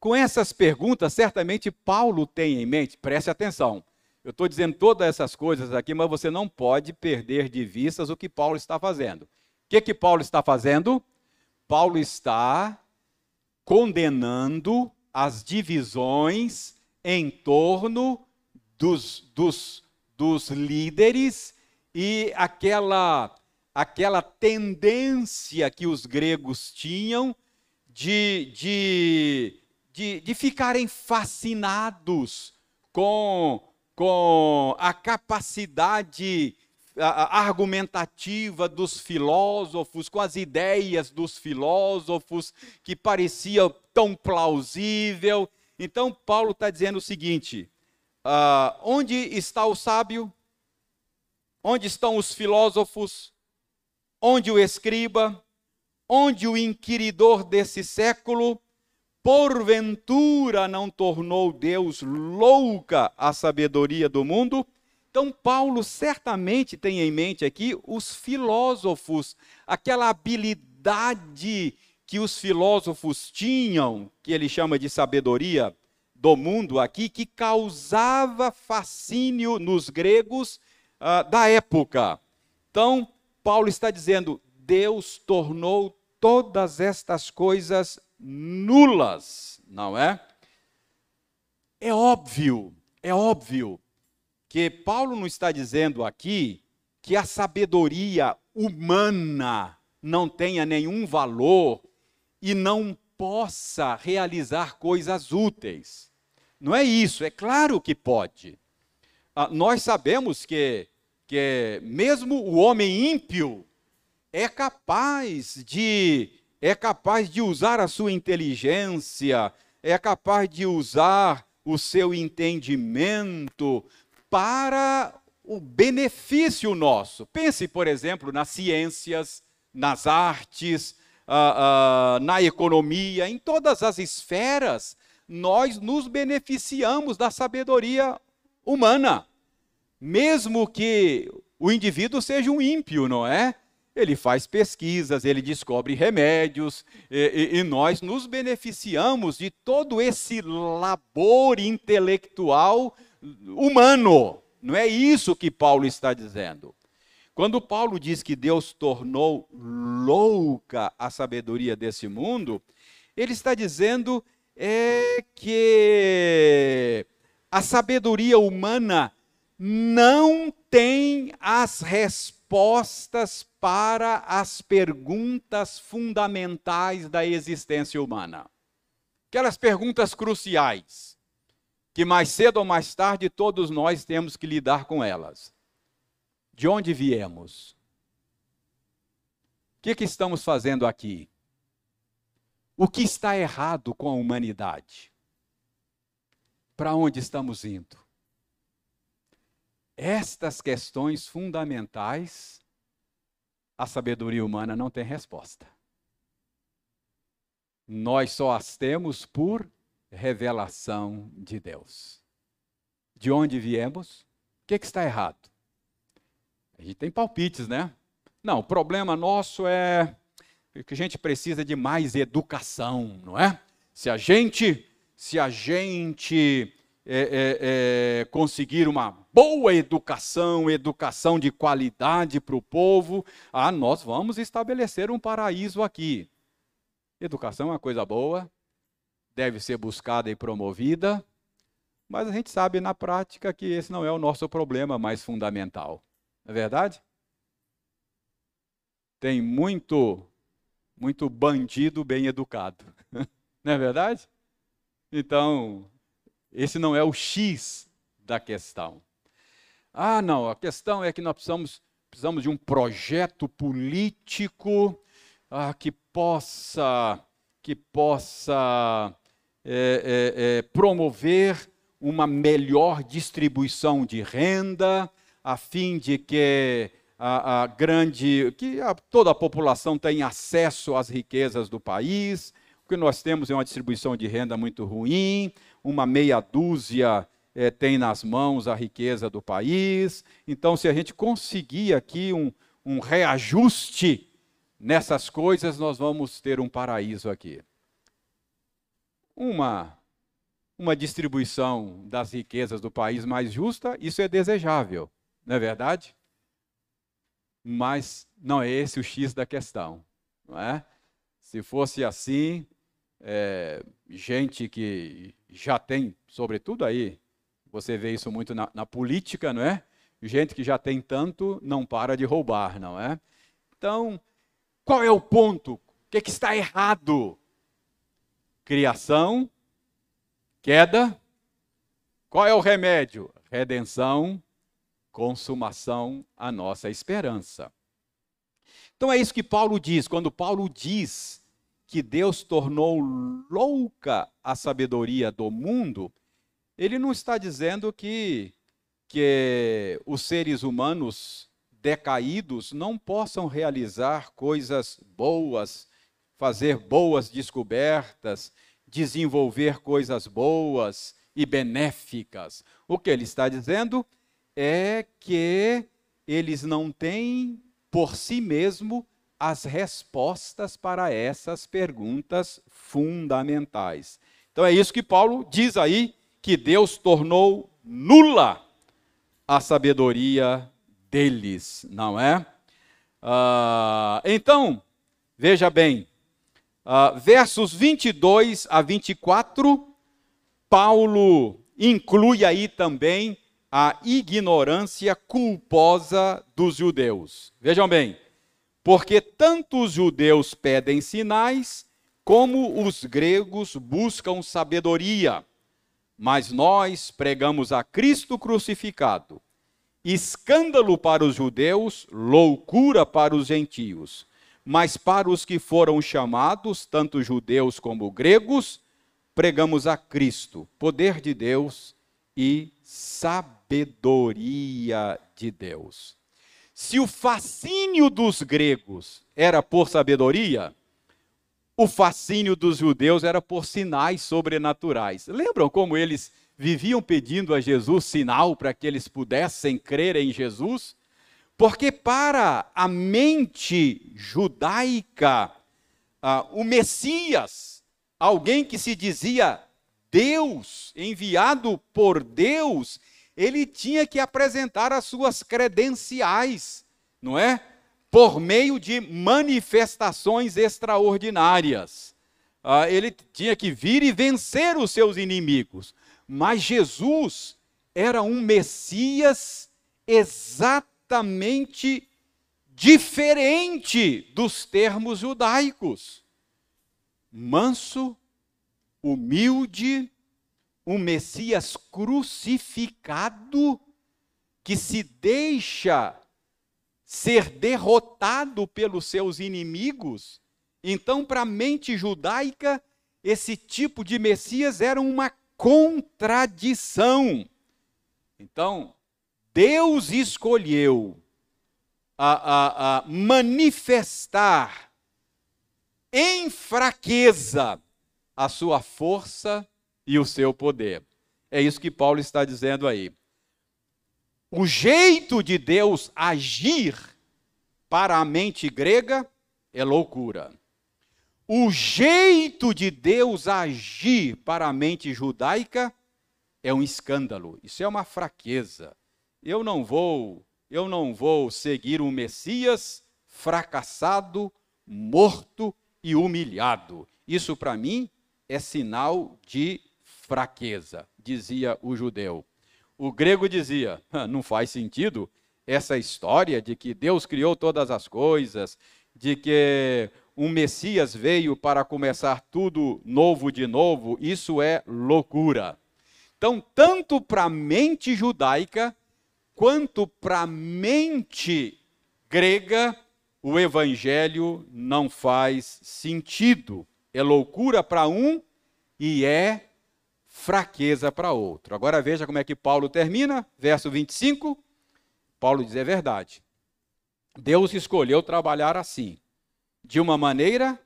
com essas perguntas, certamente Paulo tem em mente, preste atenção. Eu estou dizendo todas essas coisas aqui, mas você não pode perder de vistas o que Paulo está fazendo. O que, que Paulo está fazendo? Paulo está condenando as divisões em torno dos, dos, dos líderes e aquela, aquela tendência que os gregos tinham de, de, de, de ficarem fascinados com, com a capacidade argumentativa dos filósofos, com as ideias dos filósofos, que parecia tão plausível. Então, Paulo está dizendo o seguinte: uh, onde está o sábio? Onde estão os filósofos? Onde o escriba? Onde o inquiridor desse século? Porventura não tornou Deus louca a sabedoria do mundo? Então, Paulo certamente tem em mente aqui os filósofos, aquela habilidade que os filósofos tinham, que ele chama de sabedoria do mundo aqui, que causava fascínio nos gregos uh, da época. Então, Paulo está dizendo: Deus tornou todas estas coisas nulas, não é? É óbvio, é óbvio que Paulo não está dizendo aqui que a sabedoria humana não tenha nenhum valor e não possa realizar coisas úteis. Não é isso, é claro que pode. Ah, nós sabemos que, que mesmo o homem ímpio é capaz de é capaz de usar a sua inteligência, é capaz de usar o seu entendimento para o benefício nosso. Pense, por exemplo, nas ciências, nas artes, uh, uh, na economia, em todas as esferas, nós nos beneficiamos da sabedoria humana. Mesmo que o indivíduo seja um ímpio, não é? Ele faz pesquisas, ele descobre remédios, e, e, e nós nos beneficiamos de todo esse labor intelectual humano. Não é isso que Paulo está dizendo. Quando Paulo diz que Deus tornou louca a sabedoria desse mundo, ele está dizendo é que a sabedoria humana não tem as respostas para as perguntas fundamentais da existência humana. Aquelas perguntas cruciais que mais cedo ou mais tarde todos nós temos que lidar com elas. De onde viemos? O que, que estamos fazendo aqui? O que está errado com a humanidade? Para onde estamos indo? Estas questões fundamentais, a sabedoria humana não tem resposta. Nós só as temos por revelação de Deus. De onde viemos? O que, que está errado? A gente tem palpites, né? Não, o problema nosso é que a gente precisa de mais educação, não é? Se a gente, se a gente é, é, é, conseguir uma boa educação, educação de qualidade para o povo, ah, nós vamos estabelecer um paraíso aqui. Educação é uma coisa boa, deve ser buscada e promovida, mas a gente sabe na prática que esse não é o nosso problema mais fundamental. Não é verdade? Tem muito, muito bandido bem educado. Não é verdade? Então, esse não é o X da questão. Ah, não, a questão é que nós precisamos, precisamos de um projeto político ah, que possa, que possa é, é, é, promover uma melhor distribuição de renda, a fim de que a, a grande, que a, toda a população tenha acesso às riquezas do país. O que nós temos é uma distribuição de renda muito ruim, uma meia dúzia é, tem nas mãos a riqueza do país. Então, se a gente conseguir aqui um, um reajuste nessas coisas, nós vamos ter um paraíso aqui. Uma, uma distribuição das riquezas do país mais justa, isso é desejável, não é verdade? Mas não é esse o X da questão, não é? Se fosse assim, é, gente que já tem, sobretudo aí, você vê isso muito na, na, política, não é? Gente que já tem tanto não para de roubar, não é? Então, qual é o ponto? O que, é que está errado? Criação, queda. Qual é o remédio? Redenção, consumação, a nossa esperança. Então é isso que Paulo diz. Quando Paulo diz que Deus tornou louca a sabedoria do mundo, ele não está dizendo que, que os seres humanos decaídos não possam realizar coisas boas, fazer boas descobertas, desenvolver coisas boas e benéficas. O que ele está dizendo é que eles não têm por si mesmo as respostas para essas perguntas fundamentais. Então é isso que Paulo diz aí, que Deus tornou nula a sabedoria deles, não é? Uh, então, veja bem, uh, versos 22 a 24, Paulo inclui aí também a ignorância culposa dos judeus. Vejam bem, porque tanto os judeus pedem sinais, como os gregos buscam sabedoria. Mas nós pregamos a Cristo crucificado escândalo para os judeus, loucura para os gentios. Mas para os que foram chamados, tanto judeus como gregos, pregamos a Cristo, poder de Deus e sabedoria de Deus. Se o fascínio dos gregos era por sabedoria, o fascínio dos judeus era por sinais sobrenaturais. Lembram como eles viviam pedindo a Jesus sinal para que eles pudessem crer em Jesus, porque para a mente judaica, uh, o Messias, alguém que se dizia Deus, enviado por Deus, ele tinha que apresentar as suas credenciais, não é? Por meio de manifestações extraordinárias. Uh, ele tinha que vir e vencer os seus inimigos. Mas Jesus era um Messias exatamente diferente dos termos judaicos. Manso, humilde, um Messias crucificado que se deixa ser derrotado pelos seus inimigos. Então, para a mente judaica, esse tipo de Messias era uma contradição. Então, Deus escolheu a, a, a manifestar em fraqueza a sua força e o seu poder. É isso que Paulo está dizendo aí. O jeito de Deus agir para a mente grega é loucura. O jeito de Deus agir para a mente judaica é um escândalo. Isso é uma fraqueza. Eu não vou, eu não vou seguir um Messias fracassado, morto e humilhado. Isso para mim é sinal de fraqueza, dizia o judeu. O grego dizia: não faz sentido essa história de que Deus criou todas as coisas, de que um Messias veio para começar tudo novo de novo, isso é loucura. Então, tanto para a mente judaica quanto para a mente grega, o evangelho não faz sentido. É loucura para um e é fraqueza para outro. Agora veja como é que Paulo termina, verso 25. Paulo diz: é verdade. Deus escolheu trabalhar assim, de uma maneira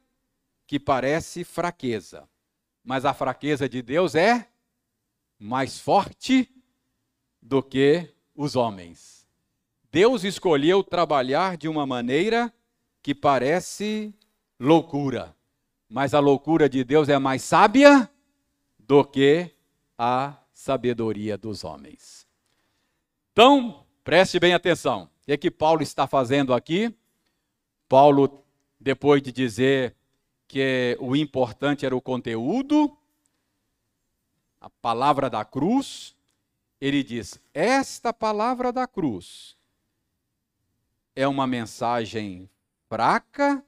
que parece fraqueza, mas a fraqueza de Deus é mais forte do que os homens. Deus escolheu trabalhar de uma maneira que parece loucura, mas a loucura de Deus é mais sábia do que a sabedoria dos homens. Então, preste bem atenção. O que, é que Paulo está fazendo aqui? Paulo, depois de dizer que o importante era o conteúdo, a palavra da cruz, ele diz: Esta palavra da cruz é uma mensagem fraca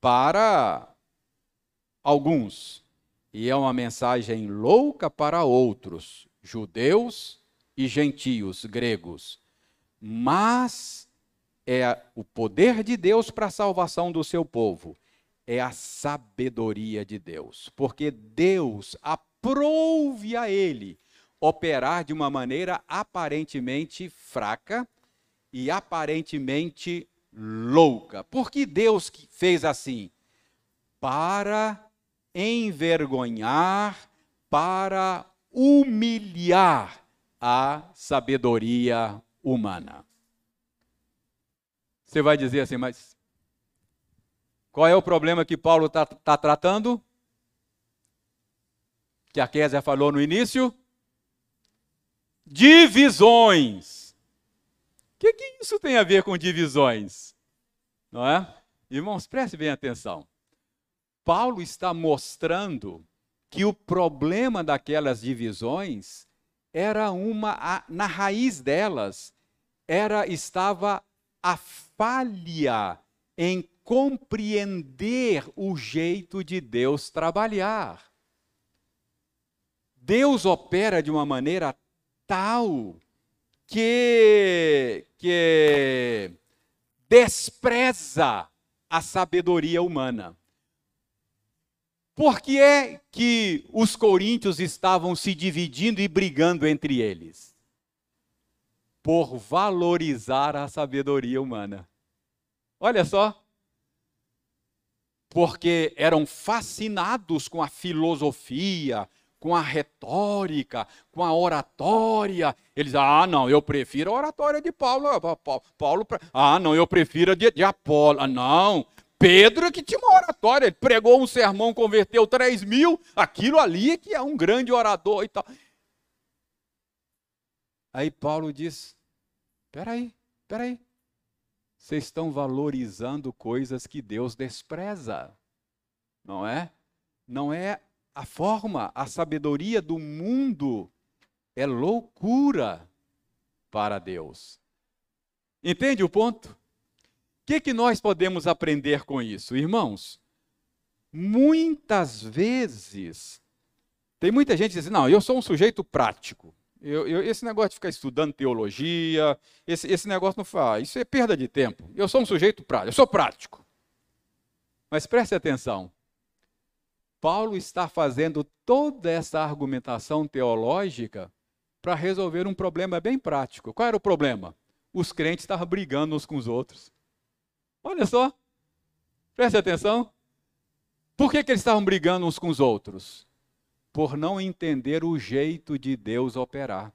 para alguns e é uma mensagem louca para outros, judeus e gentios gregos. Mas é o poder de Deus para a salvação do seu povo. É a sabedoria de Deus, porque Deus aprouve a ele operar de uma maneira aparentemente fraca e aparentemente louca. Por que Deus fez assim? Para envergonhar, para humilhar a sabedoria humana. Você vai dizer assim, mas qual é o problema que Paulo está tá tratando? Que a Kézia falou no início? Divisões. O que, que isso tem a ver com divisões? Não é? Irmãos, preste bem atenção. Paulo está mostrando que o problema daquelas divisões era uma na raiz delas era estava a falha em compreender o jeito de Deus trabalhar. Deus opera de uma maneira tal que, que despreza a sabedoria humana. Por que é que os coríntios estavam se dividindo e brigando entre eles? Por valorizar a sabedoria humana. Olha só. Porque eram fascinados com a filosofia, com a retórica, com a oratória. Eles, ah, não, eu prefiro a oratória de Paulo. Paulo, ah, não, eu prefiro a de, de Apolo. Ah, não, Pedro que tinha uma oratória, ele pregou um sermão, converteu 3 mil, aquilo ali que é um grande orador e tal. Aí Paulo diz: peraí, peraí, vocês estão valorizando coisas que Deus despreza, não é? Não é a forma, a sabedoria do mundo é loucura para Deus. Entende o ponto? Que, que nós podemos aprender com isso? Irmãos, muitas vezes, tem muita gente que diz, não, eu sou um sujeito prático. Eu, eu, esse negócio de ficar estudando teologia, esse, esse negócio não faz, isso é perda de tempo. Eu sou um sujeito prático, eu sou prático. Mas preste atenção, Paulo está fazendo toda essa argumentação teológica para resolver um problema bem prático. Qual era o problema? Os crentes estavam brigando uns com os outros. Olha só, preste atenção. Por que, que eles estavam brigando uns com os outros? Por não entender o jeito de Deus operar.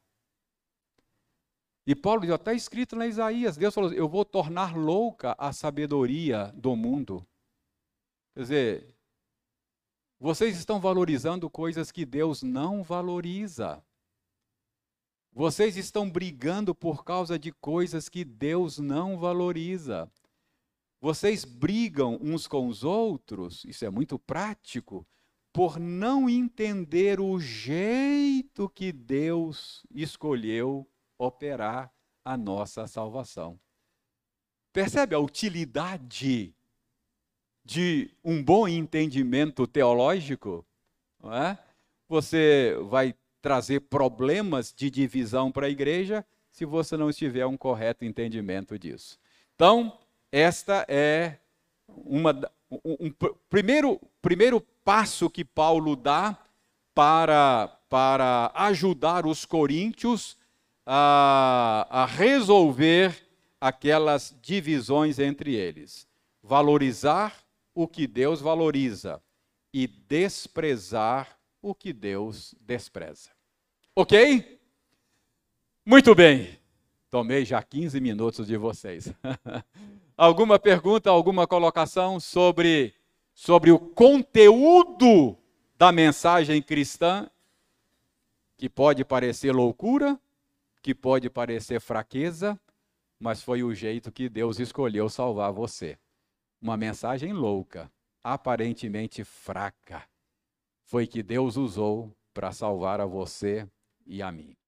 E Paulo já está escrito na Isaías: Deus falou: Eu vou tornar louca a sabedoria do mundo. Quer dizer, vocês estão valorizando coisas que Deus não valoriza. Vocês estão brigando por causa de coisas que Deus não valoriza. Vocês brigam uns com os outros, isso é muito prático, por não entender o jeito que Deus escolheu operar a nossa salvação. Percebe a utilidade de um bom entendimento teológico, é? você vai trazer problemas de divisão para a igreja se você não tiver um correto entendimento disso. Então, esta é uma, um, um primeiro, primeiro passo que Paulo dá para, para ajudar os coríntios a, a resolver aquelas divisões entre eles. Valorizar o que Deus valoriza e desprezar o que Deus despreza. Ok? Muito bem. Tomei já 15 minutos de vocês. alguma pergunta, alguma colocação sobre, sobre o conteúdo da mensagem cristã? Que pode parecer loucura, que pode parecer fraqueza, mas foi o jeito que Deus escolheu salvar você. Uma mensagem louca, aparentemente fraca, foi que Deus usou para salvar a você e a mim.